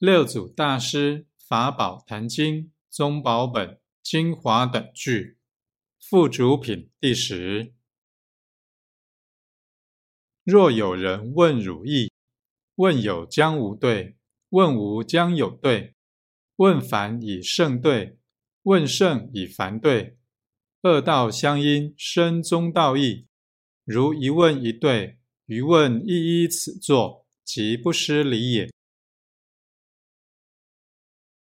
六祖大师法宝坛经宗宝本精华等句附主品第十。若有人问汝意，问有将无对，问无将有对，问凡以圣对，问圣以凡对，二道相因身中道义。如一问一对，余问一一此作，即不失礼也。